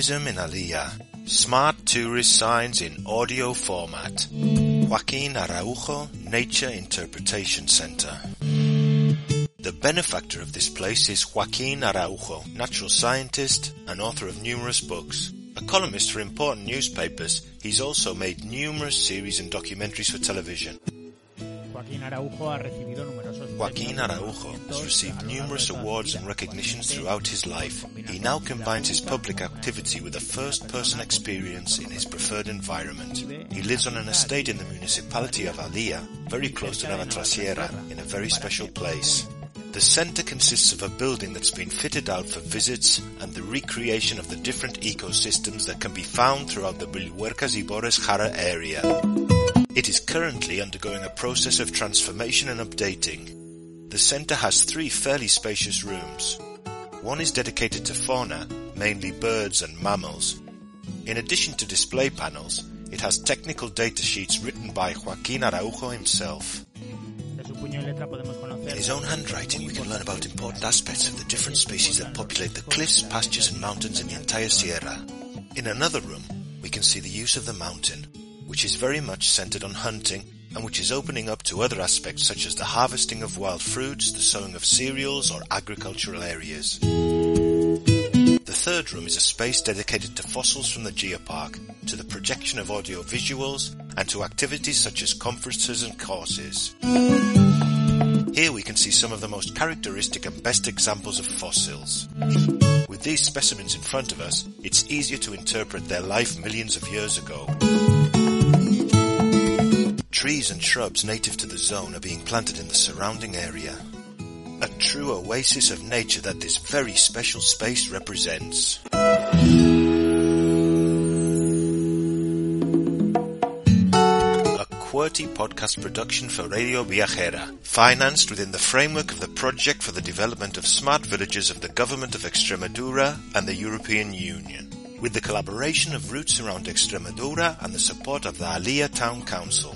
Tourism in Alía. Smart tourist signs in audio format. Joaquin Araujo Nature Interpretation Center. The benefactor of this place is Joaquin Araujo, natural scientist and author of numerous books. A columnist for important newspapers, he's also made numerous series and documentaries for television. Joaquín Araujo ha recibido numerosos Joaquin Araujo has received a lo largo numerous de toda su awards and recognitions throughout his life. He now combines his public activity with a first-person experience in his preferred environment. He lives on an estate in the municipality of Alía, very close to Navatrasierra, in a very special place. The centre consists of a building that's been fitted out for visits and the recreation of the different ecosystems that can be found throughout the Villuercas Ibores Jara area. It is currently undergoing a process of transformation and updating. The centre has three fairly spacious rooms. One is dedicated to fauna, mainly birds and mammals. In addition to display panels, it has technical data sheets written by Joaquin Araujo himself. In his own handwriting, we can learn about important aspects of the different species that populate the cliffs, pastures and mountains in the entire Sierra. In another room, we can see the use of the mountain, which is very much centered on hunting and which is opening up to other aspects such as the harvesting of wild fruits, the sowing of cereals or agricultural areas. The third room is a space dedicated to fossils from the geopark, to the projection of audio visuals, and to activities such as conferences and courses. Here we can see some of the most characteristic and best examples of fossils. With these specimens in front of us, it's easier to interpret their life millions of years ago. Trees and shrubs native to the zone are being planted in the surrounding area. A true oasis of nature that this very special space represents. A QWERTY podcast production for Radio Viajera, financed within the framework of the project for the development of smart villages of the Government of Extremadura and the European Union, with the collaboration of Roots Around Extremadura and the support of the Alía Town Council.